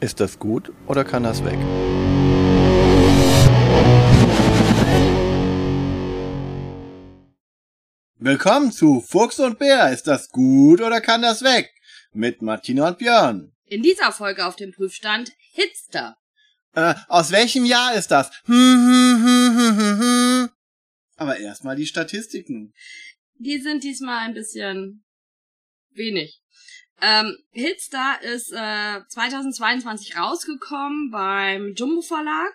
Ist das gut oder kann das weg? Willkommen zu Fuchs und Bär. Ist das gut oder kann das weg? Mit Martina und Björn. In dieser Folge auf dem Prüfstand Hitster. Äh, aus welchem Jahr ist das? Hm, hm, hm, hm, hm, hm. Aber erstmal die Statistiken. Die sind diesmal ein bisschen wenig. Ähm, Hitstar ist äh, 2022 rausgekommen beim Jumbo Verlag.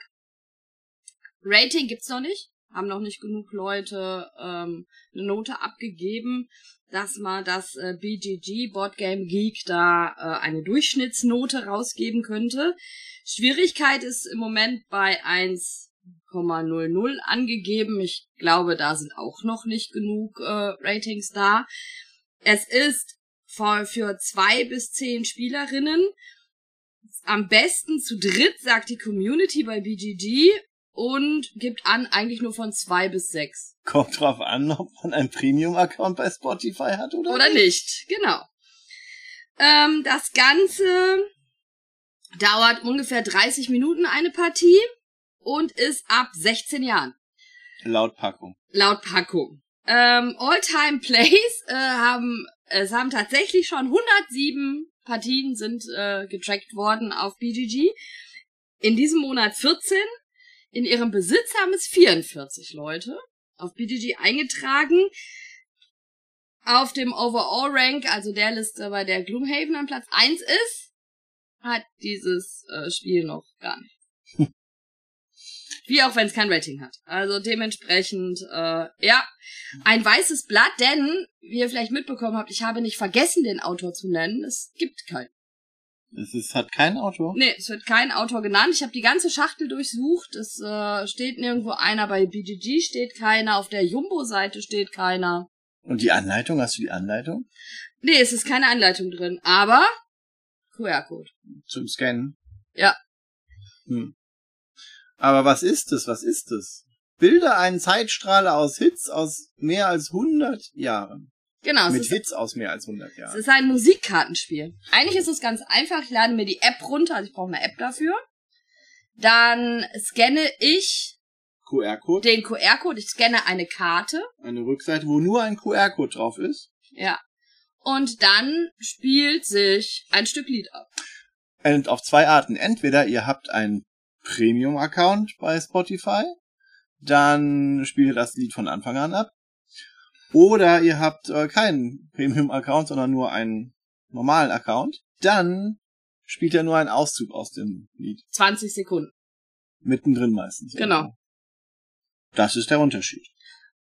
Rating gibt's noch nicht. Haben noch nicht genug Leute ähm, eine Note abgegeben, dass man das äh, BGG Board Game Geek da äh, eine Durchschnittsnote rausgeben könnte. Schwierigkeit ist im Moment bei 1,00 angegeben. Ich glaube, da sind auch noch nicht genug äh, Ratings da. Es ist für, für zwei bis zehn Spielerinnen. Am besten zu dritt, sagt die Community bei BGG und gibt an, eigentlich nur von zwei bis sechs. Kommt drauf an, ob man einen Premium-Account bei Spotify hat oder, Oder nicht, genau. Ähm, das Ganze dauert ungefähr 30 Minuten eine Partie und ist ab 16 Jahren. Laut Packung. Laut Packung. Ähm, All-Time Plays äh, haben es haben tatsächlich schon 107 Partien sind äh, getrackt worden auf BGG. In diesem Monat 14. In ihrem Besitz haben es 44 Leute auf BGG eingetragen. Auf dem Overall Rank, also der Liste, bei der Gloomhaven an Platz 1 ist, hat dieses äh, Spiel noch gar nicht. Wie auch wenn es kein Rating hat. Also dementsprechend, äh, ja, ein weißes Blatt, denn, wie ihr vielleicht mitbekommen habt, ich habe nicht vergessen, den Autor zu nennen. Es gibt keinen. Es ist, hat kein Autor? Nee, es wird kein Autor genannt. Ich habe die ganze Schachtel durchsucht. Es äh, steht nirgendwo einer. Bei BGG steht keiner. Auf der Jumbo-Seite steht keiner. Und die Anleitung? Hast du die Anleitung? Nee, es ist keine Anleitung drin. Aber QR-Code. Zum Scannen? Ja. Hm. Aber was ist es? Was ist es? Bilde einen Zeitstrahl aus Hits aus mehr als 100 Jahren. Genau. Mit es Hits aus mehr als 100 es Jahren. ist ein Musikkartenspiel. Eigentlich ist es ganz einfach. Ich lade mir die App runter. Also ich brauche eine App dafür. Dann scanne ich QR-Code. den QR-Code. Ich scanne eine Karte. Eine Rückseite, wo nur ein QR-Code drauf ist. Ja. Und dann spielt sich ein Stück Lied ab. Und auf zwei Arten. Entweder ihr habt einen Premium-Account bei Spotify, dann spielt ihr das Lied von Anfang an ab. Oder ihr habt äh, keinen Premium-Account, sondern nur einen normalen Account. Dann spielt er nur einen Auszug aus dem Lied. 20 Sekunden. Mittendrin meistens. Genau. Das ist der Unterschied.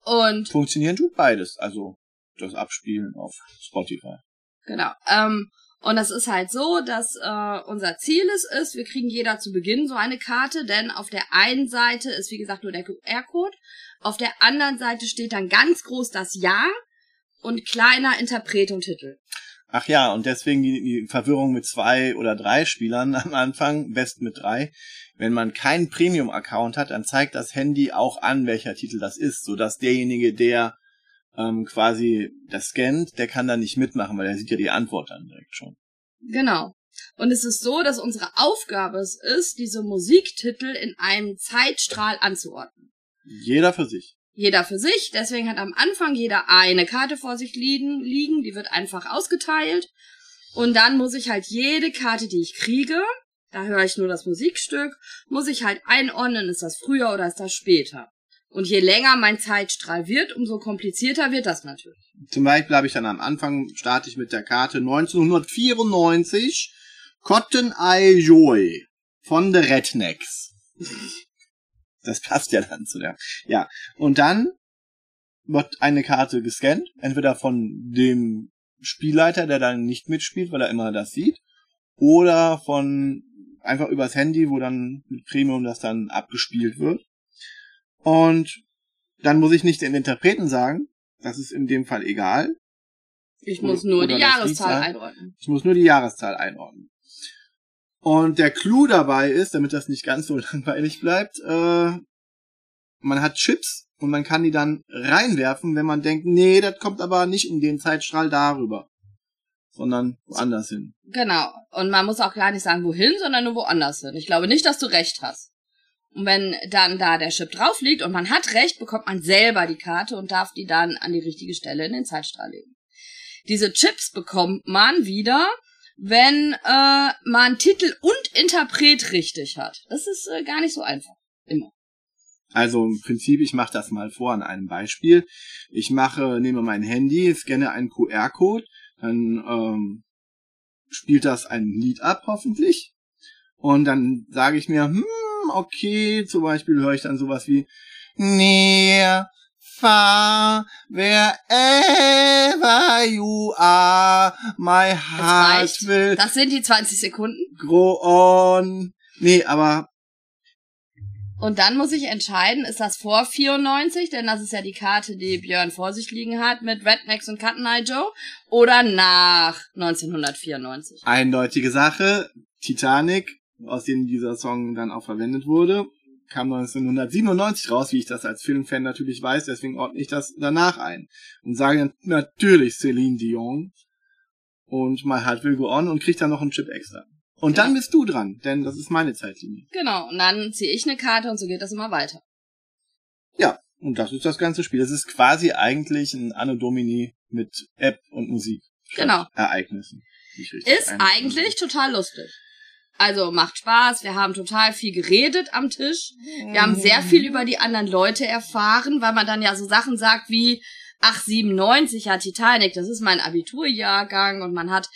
Und Funktionieren tut beides. Also das Abspielen auf Spotify. Genau. Ähm, und das ist halt so, dass äh, unser Ziel ist, ist, wir kriegen jeder zu Beginn so eine Karte, denn auf der einen Seite ist, wie gesagt, nur der QR-Code. Auf der anderen Seite steht dann ganz groß das Jahr und kleiner Interpret und Titel. Ach ja, und deswegen die, die Verwirrung mit zwei oder drei Spielern am Anfang, best mit drei. Wenn man keinen Premium-Account hat, dann zeigt das Handy auch an, welcher Titel das ist, sodass derjenige, der ähm, quasi das scannt, der kann da nicht mitmachen, weil er sieht ja die Antwort dann direkt schon. Genau. Und es ist so, dass unsere Aufgabe es ist, diese Musiktitel in einem Zeitstrahl anzuordnen. Jeder für sich. Jeder für sich, deswegen hat am Anfang jeder eine Karte vor sich liegen, liegen, die wird einfach ausgeteilt. Und dann muss ich halt jede Karte, die ich kriege, da höre ich nur das Musikstück, muss ich halt einordnen, ist das früher oder ist das später. Und je länger mein Zeitstrahl wird, umso komplizierter wird das natürlich. Zum Beispiel habe ich dann am Anfang, starte ich mit der Karte 1994 Cotton Eye Joy von The Rednecks. Das passt ja dann zu der. Ja. Und dann wird eine Karte gescannt, entweder von dem Spielleiter, der dann nicht mitspielt, weil er immer das sieht, oder von einfach übers Handy, wo dann mit Premium das dann abgespielt wird. Und dann muss ich nicht den Interpreten sagen, das ist in dem Fall egal. Ich muss nur oder die Jahreszahl einordnen. Ich muss nur die Jahreszahl einordnen. Und der Clou dabei ist, damit das nicht ganz so langweilig bleibt, äh, man hat Chips und man kann die dann reinwerfen, wenn man denkt, nee, das kommt aber nicht in den Zeitstrahl darüber. sondern woanders hin. Genau. Und man muss auch gar nicht sagen, wohin, sondern nur woanders hin. Ich glaube nicht, dass du recht hast. Und wenn dann da der Chip drauf liegt und man hat recht, bekommt man selber die Karte und darf die dann an die richtige Stelle in den Zeitstrahl legen. Diese Chips bekommt man wieder, wenn äh, man Titel und Interpret richtig hat. Das ist äh, gar nicht so einfach. Immer. Also im Prinzip, ich mache das mal vor an einem Beispiel. Ich mache, nehme mein Handy, scanne einen QR-Code, dann ähm, spielt das ein Lied ab, hoffentlich. Und dann sage ich mir, hm, okay, zum Beispiel höre ich dann sowas wie Near, far, wherever you are, my heart will Das sind die 20 Sekunden. grow on. Nee, aber Und dann muss ich entscheiden, ist das vor 94, denn das ist ja die Karte, die Björn vor sich liegen hat mit Rednecks und Cotton Eye Joe, oder nach 1994. eindeutige Sache. Titanic, aus dem dieser Song dann auch verwendet wurde, kam 1997 raus, wie ich das als Filmfan natürlich weiß, deswegen ordne ich das danach ein. Und sage dann natürlich Celine Dion und My Heart Will Go On und krieg dann noch einen Chip extra. Und Ja. dann bist du dran, denn das ist meine Zeitlinie. Genau, und dann ziehe ich eine Karte und so geht das immer weiter. Ja, und das ist das ganze Spiel. Das ist quasi eigentlich ein Anno Domini mit App und Musik. Genau. Ereignissen. Ist eigentlich total lustig. Also macht Spaß, wir haben total viel geredet am Tisch. Wir haben sehr viel über die anderen Leute erfahren, weil man dann ja so Sachen sagt wie, ach, 97, ja, Titanic, das ist mein Abiturjahrgang und man hat,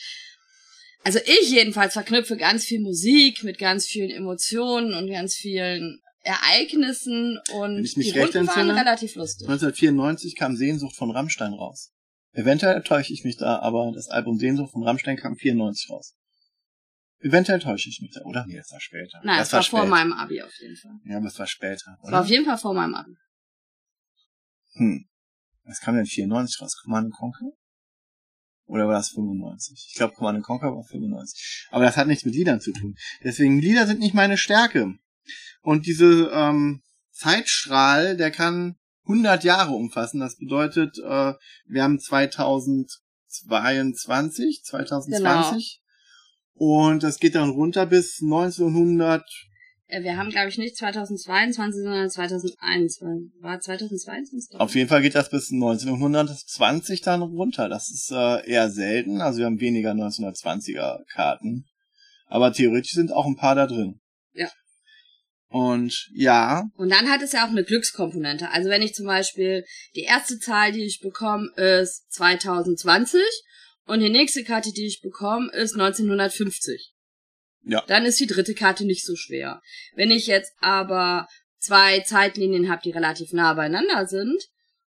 also ich jedenfalls verknüpfe ganz viel Musik mit ganz vielen Emotionen und ganz vielen Ereignissen Wenn und ich mich die recht Runden waren entsinne, relativ lustig. 1994 kam Sehnsucht von Rammstein raus. Eventuell täusche ich mich da, aber das Album Sehnsucht von Rammstein kam 94 raus. Eventuell täusche ich mich da, oder? Nee, das war später. Nein, das es war vor spät. meinem Abi auf jeden Fall. Ja, aber es war später, Es war oder? auf jeden Fall vor meinem Abi. Hm. Was kam denn 94 raus? Command Conquer? Oder war das 95? Ich glaube, Command Conquer war 95. Aber das hat nichts mit Liedern zu tun. Deswegen, Lieder sind nicht meine Stärke. Und diese ähm, Zeitstrahl, der kann 100 Jahre umfassen. Das bedeutet, äh, wir haben 2022, 2020. Und das geht dann runter bis 1900. Äh, Wir haben, glaube ich, nicht 2022, sondern 2021. War 2022? Auf jeden Fall geht das bis 1920 dann runter. Das ist äh, eher selten. Also wir haben weniger 1920er Karten. Aber theoretisch sind auch ein paar da drin. Ja. Und ja, Und dann hat es ja auch eine Glückskomponente. Also wenn ich zum Beispiel die erste Zahl, die ich bekomme, ist 2020 und die nächste Karte, die ich bekomme, ist 1950. Ja. Dann ist die dritte Karte nicht so schwer. Wenn ich jetzt aber zwei Zeitlinien habe, die relativ nah beieinander sind,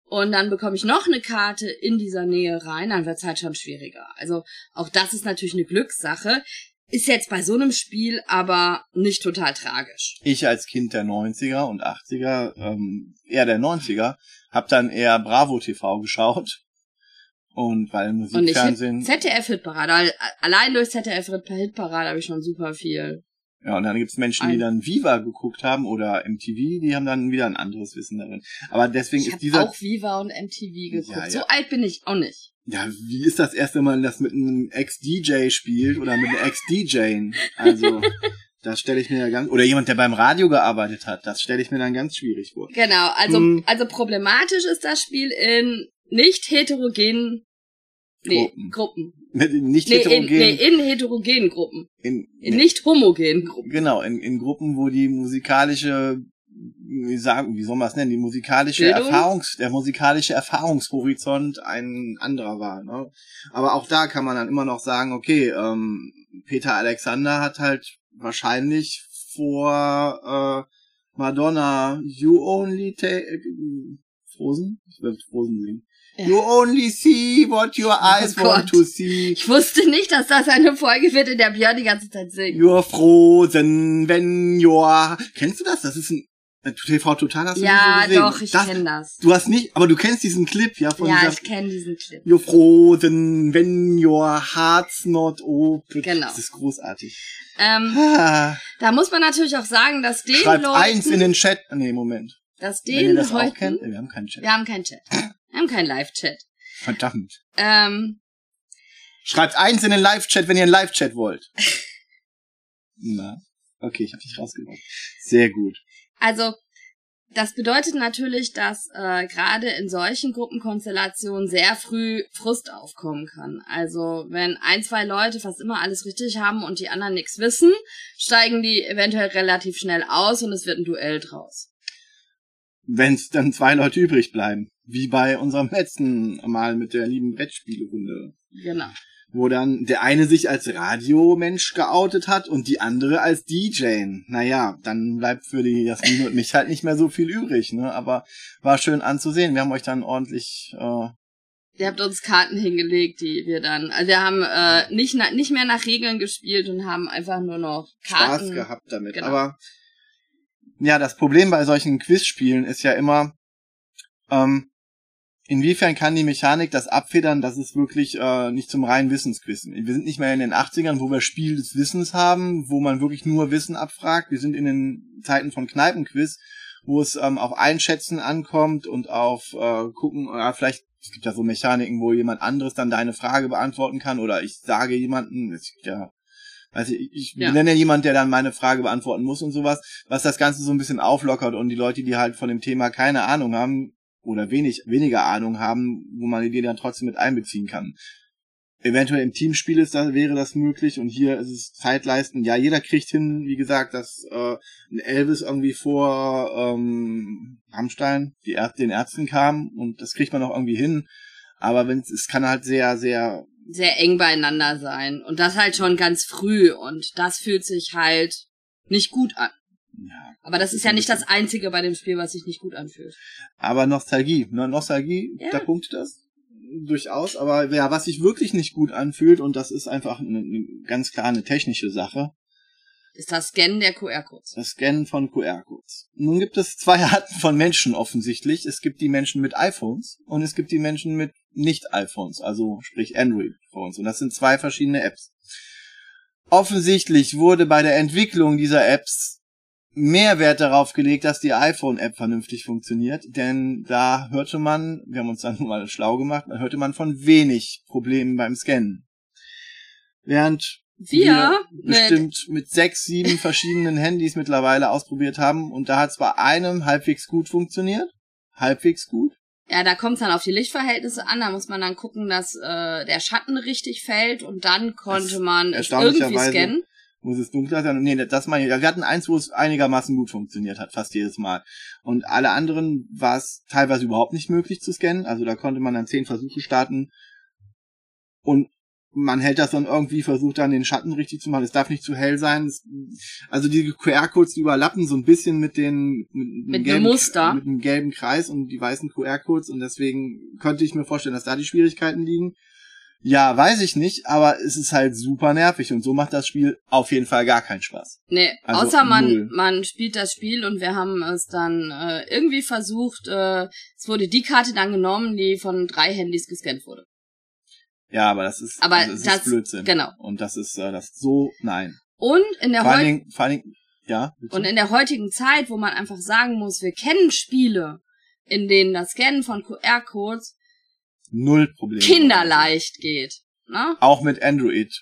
und dann bekomme ich noch eine Karte in dieser Nähe rein, dann wird's halt schon schwieriger. Also auch das ist natürlich eine Glückssache. Ist jetzt bei so einem Spiel aber nicht total tragisch. ich als Kind der 90er und 80er, ähm, eher der 90er, hab dann eher Bravo TV geschaut. Und weil Und Musikfernsehen, ZDF-Hitparade. Al- Allein durch ZDF-Hitparade habe ich schon super viel. ja, und dann gibt's Menschen, die dann Viva geguckt haben oder MTV, die haben dann wieder ein anderes Wissen darin. Aber deswegen Ich ist habe dieser auch Viva und MTV geguckt. Ja, ja. So alt bin ich auch nicht. Ja, wie ist das erste Mal, das mit einem Ex-DJ spielt oder mit einem Ex-DJ? Also, das stelle ich mir ja ganz, oder jemand, der beim Radio gearbeitet hat, das stelle ich mir dann ganz schwierig vor. Genau, also, Hm. also problematisch ist das Spiel in nicht heterogenen nee, Gruppen. Mit Nicht Nee, in, heterogen, nee, in heterogenen Gruppen. in, In nee, nicht homogenen Gruppen. genau, in, in Gruppen, wo die musikalische, wie sagen, wie soll man es nennen, die musikalische Bildung? Erfahrungs, der musikalische Erfahrungshorizont ein anderer war, ne? Aber auch da kann man dann immer noch sagen, okay, ähm, Peter Alexander hat halt wahrscheinlich vor äh, Madonna You Only Take Frozen? Ich will Frozen singen. Ja. You only see what your eyes Oh want to see. Ich wusste nicht, dass das eine Folge wird, in der Björn die ganze Zeit singt. You're frozen when you're... Kennst du das? Das ist ein äh, TV Total hast du Ja, gesehen. doch, ich das, kenne das. Du hast nicht, aber du kennst diesen Clip, ja, von Ja, ich kenne diesen Clip. You're frozen when your heart's not open. Genau. Das ist großartig. Ähm, Ah, da muss man natürlich auch sagen, dass den schreibt Leuten, eins in den Chat. Nee, Moment. dass Wenn ihr den das auch Leuten, kennt. Wir haben keinen Chat. wir haben keinen Chat. Haben keinen Live-Chat. Verdammt. Ähm, Schreibt eins in den Live-Chat, wenn ihr einen Live-Chat wollt. Na, okay, ich habe dich rausgebracht. Sehr gut. Also, das bedeutet natürlich, dass äh, gerade in solchen Gruppenkonstellationen sehr früh Frust aufkommen kann. Also wenn ein, zwei Leute fast immer alles richtig haben und die anderen nichts wissen, steigen die eventuell relativ schnell aus und es wird ein Duell draus. Wenn es dann zwei Leute übrig bleiben. Wie bei unserem letzten Mal mit der lieben Brettspielerunde. Genau wo dann der eine sich als Radiomensch geoutet hat und die andere als DJ. Naja, dann bleibt für die Jasmin und mich halt nicht mehr so viel übrig, ne? Aber war schön anzusehen. Wir haben euch dann ordentlich. Äh, Ihr habt uns Karten hingelegt, die wir dann. Also wir haben äh, nicht, nicht mehr nach Regeln gespielt und haben einfach nur noch Karten. Spaß gehabt damit. Genau. Aber ja, das Problem bei solchen Quizspielen ist ja immer, ähm, Inwiefern kann die Mechanik das abfedern, dass es wirklich äh, nicht zum reinen Wissensquiz Wir sind nicht mehr in den 80ern, wo wir Spiel des Wissens haben, wo man wirklich nur Wissen abfragt. Wir sind in den Zeiten von Kneipenquiz, wo es ähm, auf Einschätzen ankommt und auf äh, gucken, äh, vielleicht, es gibt ja so Mechaniken, wo jemand anderes dann deine Frage beantworten kann oder ich sage jemanden, es gibt ja also ich, ich ja. nenne ja jemand, der dann meine Frage beantworten muss und sowas, was das Ganze so ein bisschen auflockert und die Leute, die halt von dem Thema keine Ahnung haben, oder wenig, weniger Ahnung haben, wo man die dann trotzdem mit einbeziehen kann. Eventuell im Teamspiel ist das, wäre das möglich und hier ist es Zeitleisten. Ja, jeder kriegt hin, wie gesagt, dass äh, ein Elvis irgendwie vor ähm, Rammstein, die Erd den Ärzten kam und das kriegt man auch irgendwie hin. Aber wenn es kann halt sehr, sehr sehr eng beieinander sein und das halt schon ganz früh und das fühlt sich halt nicht gut an. Ja, aber das ist ja nicht das Einzige bei dem Spiel, was sich nicht gut anfühlt. Aber Nostalgie, ne? Nostalgie, ja. da punktet das durchaus. Aber ja, was sich wirklich nicht gut anfühlt, und das ist einfach eine, eine ganz klar eine technische Sache, ist das Scannen der QR-Codes. Das Scannen von QR-Codes. Nun gibt es zwei Arten von Menschen offensichtlich. Es gibt die Menschen mit iPhones und es gibt die Menschen mit nicht-iPhones, also sprich Android-Phones. Und das sind zwei verschiedene Apps. Offensichtlich wurde bei der Entwicklung dieser Apps mehr Wert darauf gelegt, dass die iPhone-App vernünftig funktioniert, denn da hörte man, wir haben uns dann mal schlau gemacht, da hörte man von wenig Problemen beim Scannen. Während wir, wir bestimmt mit sechs, sieben verschiedenen Handys mittlerweile ausprobiert haben und da hat es bei einem halbwegs gut funktioniert, halbwegs gut. Ja, da kommt es dann auf die Lichtverhältnisse an. Da muss man dann gucken, dass äh, der Schatten richtig fällt und dann konnte man es irgendwie scannen muss es dunkler sein. Nee, das meine ich. Wir hatten eins, wo es einigermaßen gut funktioniert hat, fast jedes Mal. Und alle anderen war es teilweise überhaupt nicht möglich zu scannen. Also da konnte man dann zehn Versuche starten und man hält das dann irgendwie, versucht dann den Schatten richtig zu machen. Es darf nicht zu hell sein. also die QR-Codes, die überlappen so ein bisschen mit den mit, mit gelben, Muster. mit dem gelben Kreis und die weißen QR-Codes und deswegen könnte ich mir vorstellen, dass da die Schwierigkeiten liegen. Ja, weiß ich nicht, aber es ist halt super nervig und so macht das Spiel auf jeden Fall gar keinen Spaß. Nee, also außer man, man spielt das Spiel und wir haben es dann äh, irgendwie versucht, äh, es wurde die Karte dann genommen, die von drei Handys gescannt wurde. Ja, aber das ist, aber also, das, das ist Blödsinn. Genau. Und das ist äh, das so, nein. Und in der vor allen Dingen, vor allen Dingen, ja. Bitte? Und in der heutigen Zeit, wo man einfach sagen muss, wir kennen Spiele, in denen das Scannen von QR-Codes null Probleme. Kinderleicht geht. Ne? Auch mit Android.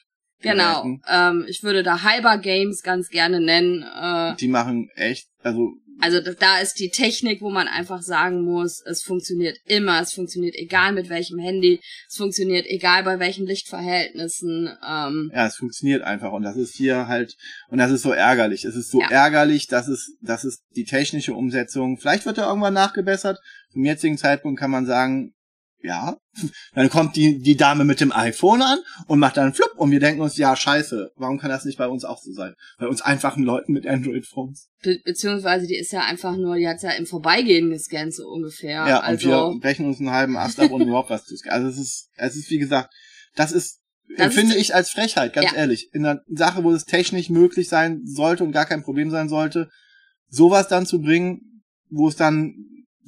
Genau. Ähm, ich würde da Hyper Games ganz gerne nennen. Äh, die machen echt, also. Also da ist die Technik, wo man einfach sagen muss, es funktioniert immer, es funktioniert egal mit welchem Handy, es funktioniert egal bei welchen Lichtverhältnissen. Ähm, ja, es funktioniert einfach und das ist hier halt und das ist so ärgerlich. Es ist so ja. ärgerlich, dass es, dass es die technische Umsetzung. Vielleicht wird da irgendwann nachgebessert. Zum jetzigen Zeitpunkt kann man sagen, ja. Dann kommt die, die Dame mit dem iPhone an und macht dann Flup und wir denken uns, ja, scheiße, warum kann das nicht bei uns auch so sein? Bei uns einfachen Leuten mit Android-Phones. Be beziehungsweise die ist ja einfach nur, die hat's ja im Vorbeigehen gescannt, so ungefähr. Ja, also und wir brechen uns einen halben Ast ab, um überhaupt was zu scannen. Also es ist, es ist, wie gesagt, das ist, das empfinde ich als Frechheit, ganz ja. ehrlich. In einer Sache, wo es technisch möglich sein sollte und gar kein Problem sein sollte, sowas dann zu bringen, wo es dann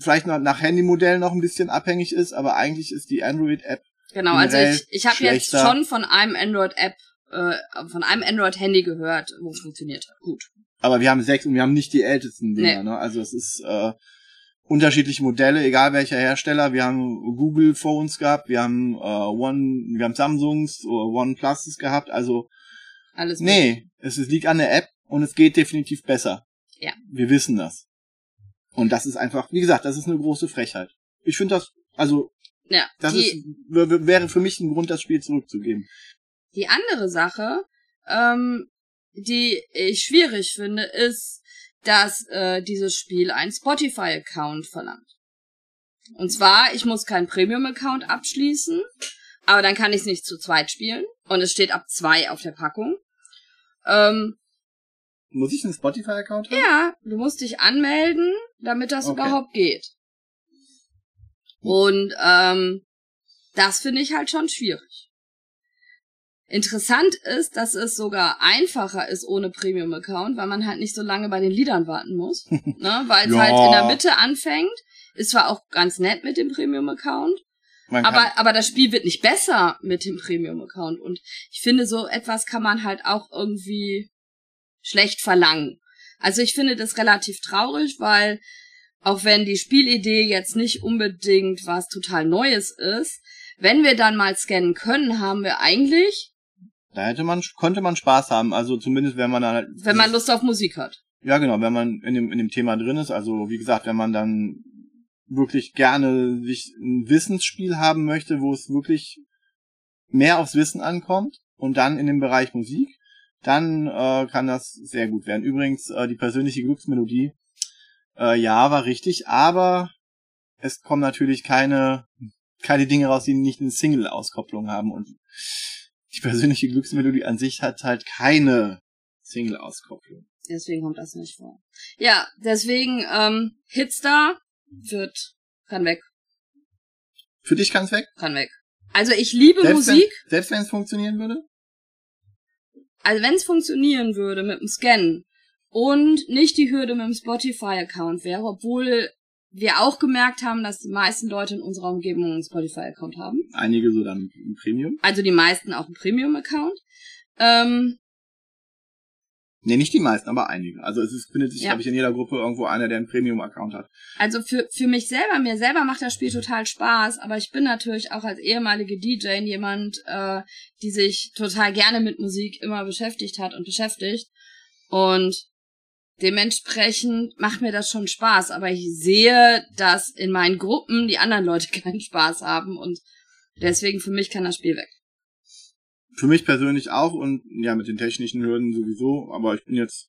vielleicht noch nach Handymodell noch ein bisschen abhängig ist, aber eigentlich ist die Android-App. Genau, also ich, ich habe jetzt schon von einem Android-App, äh, von einem Android-Handy gehört, wo es funktioniert hat. Gut. Aber wir haben sechs und wir haben nicht die ältesten Dinger, nee. ne? Also es ist, äh, unterschiedliche Modelle, egal welcher Hersteller. Wir haben Google Phones gehabt, wir haben äh, One, wir haben Samsungs oder OnePluses gehabt. Also Alles nee, es, es liegt an der App und es geht definitiv besser. Ja. Wir wissen das. Und das ist einfach, wie gesagt, das ist eine große Frechheit. Ich finde das, also Ja, das ist, wäre für mich ein Grund, das Spiel zurückzugeben. die andere Sache, ähm, die ich schwierig finde, ist, dass äh, dieses Spiel einen Spotify-Account verlangt. Und zwar, ich muss keinen Premium-Account abschließen, aber dann kann ich es nicht zu zweit spielen. Und es steht ab zwei auf der Packung. Ähm, Muss ich einen Spotify-Account haben? Ja, du musst dich anmelden, damit das Okay. überhaupt geht. Und ähm, das finde ich halt schon schwierig. Interessant ist, dass es sogar einfacher ist ohne Premium-Account, weil man halt nicht so lange bei den Liedern warten muss. ne? Weil es Ja. halt in der Mitte anfängt. Ist zwar auch ganz nett mit dem Premium-Account, aber, aber das Spiel wird nicht besser mit dem Premium-Account. Und ich finde, so etwas kann man halt auch irgendwie schlecht verlangen. Also ich finde das relativ traurig, weil auch wenn die Spielidee jetzt nicht unbedingt was total Neues ist, wenn wir dann mal scannen können, haben wir eigentlich, da hätte man, konnte man Spaß haben. Also zumindest, wenn man dann halt, wenn man Lust auf Musik hat. Ja, genau, wenn man in dem, in dem Thema drin ist. Also, wie gesagt, wenn man dann wirklich gerne sich ein Wissensspiel haben möchte, wo es wirklich mehr aufs Wissen ankommt und dann in dem Bereich Musik, dann äh, kann das sehr gut werden. Übrigens, äh, die persönliche Glücksmelodie, äh, ja, war richtig, aber es kommen natürlich keine, keine Dinge raus, die nicht eine Single-Auskopplung haben und die persönliche Glücksmelodie an sich hat halt keine Single-Auskopplung. Deswegen kommt das nicht vor. Ja, deswegen, ähm, Hitstar wird, kann weg, Für dich kann's weg? kann weg. Also ich liebe Selbst Musik. Wenn, selbst wenn es funktionieren würde? Also wenn es funktionieren würde mit dem Scannen und nicht die Hürde mit dem Spotify-Account wäre, obwohl wir auch gemerkt haben, dass die meisten Leute in unserer Umgebung einen Spotify-Account haben. Einige so dann im Premium. Also die meisten auch einen Premium-Account. Ähm, Nee, nicht die meisten, aber einige. Also es ist, findet sich, Ja. glaube ich, in jeder Gruppe irgendwo einer, der einen Premium-Account hat. also für, für mich selber, mir selber macht das Spiel total Spaß, aber ich bin natürlich auch als ehemalige DJ jemand, äh, die sich total gerne mit Musik immer beschäftigt hat und beschäftigt. Und dementsprechend macht mir das schon Spaß, aber ich sehe, dass in meinen Gruppen die anderen Leute keinen Spaß haben und deswegen für mich kann das Spiel weg. Für mich persönlich auch und ja, mit den technischen Hürden sowieso. Aber ich bin jetzt,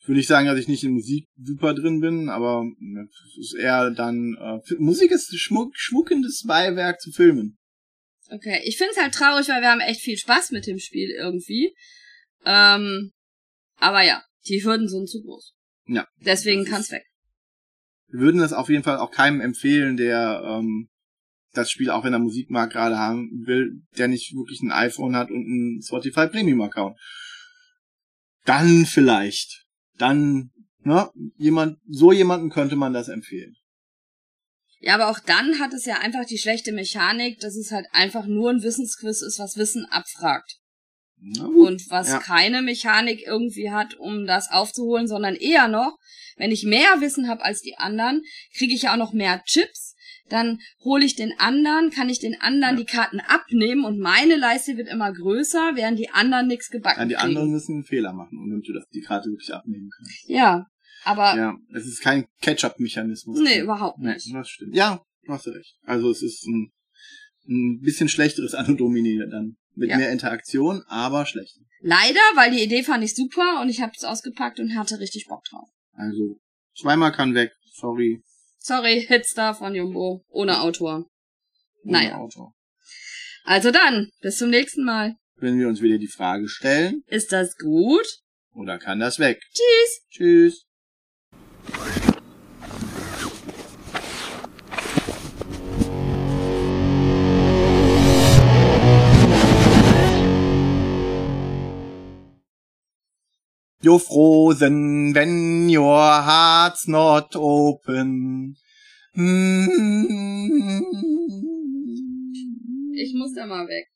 ich will nicht sagen, dass ich nicht in Musik super drin bin, aber es ist eher dann, äh, Musik ist schmuck, schmuckendes Beiwerk zu Filmen. Okay, ich find's halt traurig, weil wir haben echt viel Spaß mit dem Spiel irgendwie. Ähm, aber ja, die Hürden sind zu groß. Ja. Deswegen kann's weg. Wir würden das auf jeden Fall auch keinem empfehlen, der ähm, das Spiel, auch wenn er Musik mag, gerade haben will, der nicht wirklich ein iPhone hat und einen Spotify Premium Account. Dann vielleicht. Dann, ne, jemand, so jemanden könnte man das empfehlen. Ja, aber auch dann hat es ja einfach die schlechte Mechanik, dass es halt einfach nur ein Wissensquiz ist, was Wissen abfragt. Und was Ja. keine Mechanik irgendwie hat, um das aufzuholen, sondern eher noch, wenn ich mehr Wissen habe als die anderen, kriege ich ja auch noch mehr Chips. Dann hole ich den anderen, kann ich den anderen Ja. die Karten abnehmen und meine Leiste wird immer größer, während die anderen nichts gebacken Ja, die kriegen. anderen müssen einen Fehler machen, um du das, die Karte wirklich abnehmen kannst. Ja, aber Ja, es ist kein Catch-up-Mechanismus. nee, überhaupt Nee, nicht. das stimmt. Ja, hast du recht. Also es ist ein, ein bisschen schlechteres Anno Domini dann. Mit Ja. mehr Interaktion, aber schlechter. Leider, weil die Idee fand ich super und ich habe es ausgepackt und hatte richtig Bock drauf. Also, zweimal kann weg. Sorry. Sorry, Hitstar von Jumbo, ohne Autor. ohne Naja. Auto. Also dann, bis zum nächsten Mal. Wenn wir uns wieder die Frage stellen, Ist das gut? oder kann das weg? Tschüss. Tschüss. You're frozen when your heart's not open. Ich muss da mal weg.